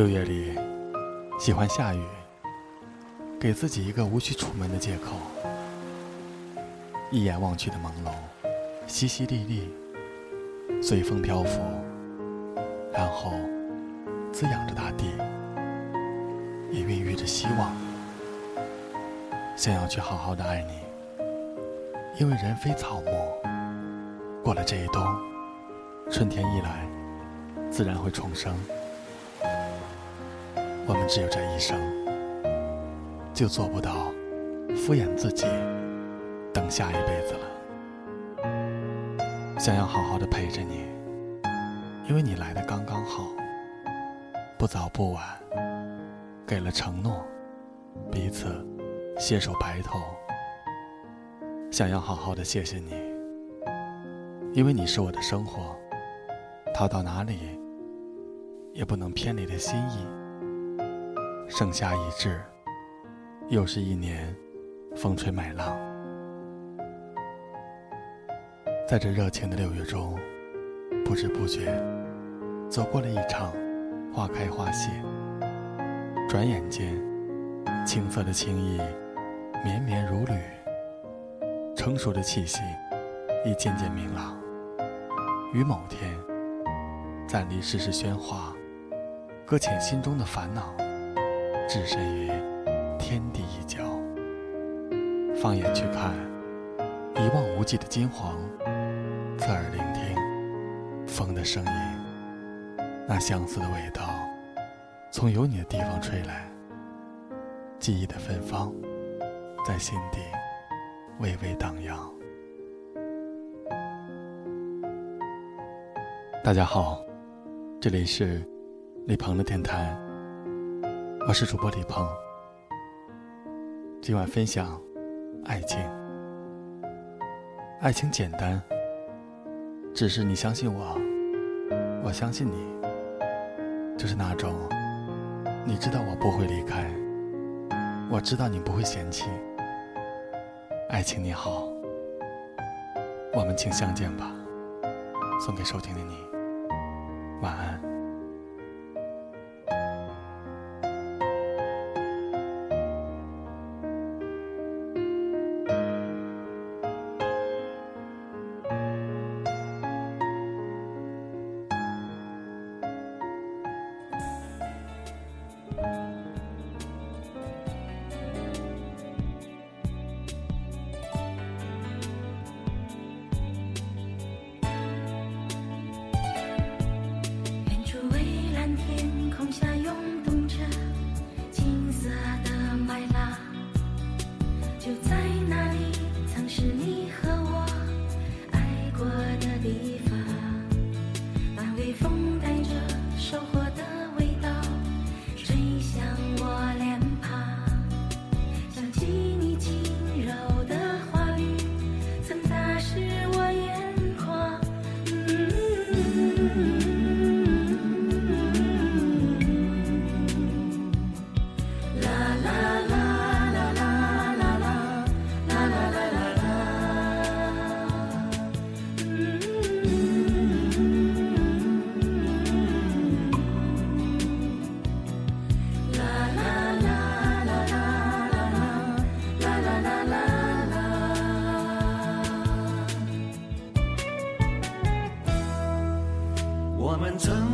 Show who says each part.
Speaker 1: 六月里，喜欢下雨，给自己一个无需出门的借口。一眼望去的朦胧，淅淅沥沥，随风漂浮，然后滋养着大地，也孕育着希望。想要去好好的爱你，因为人非草木，过了这一冬，春天一来，自然会重生。我们只有这一生，就做不到敷衍自己，等下一辈子了。想要好好的陪着你，因为你来的刚刚好，不早不晚，给了承诺，彼此携手白头。想要好好的谢谢你，因为你是我的生活，逃到哪里也不能偏离的心意。盛夏已至，又是一年风吹麦浪。在这热情的六月中，不知不觉走过了一场花开花谢。转眼间，青涩的情意绵绵如缕，成熟的气息已渐渐明朗。于某天，暂离世事喧哗，搁浅心中的烦恼。置身于天地一角，放眼去看，一望无际的金黄；侧耳聆听风的声音，那相思的味道从有你的地方吹来，记忆的芬芳在心底微微荡漾。大家好，这里是李鹏的电台。我是主播李鹏，今晚分享爱情。爱情简单，只是你相信我，我相信你，就是那种你知道我不会离开，我知道你不会嫌弃。爱情你好，我们请相见吧。送给收听的你，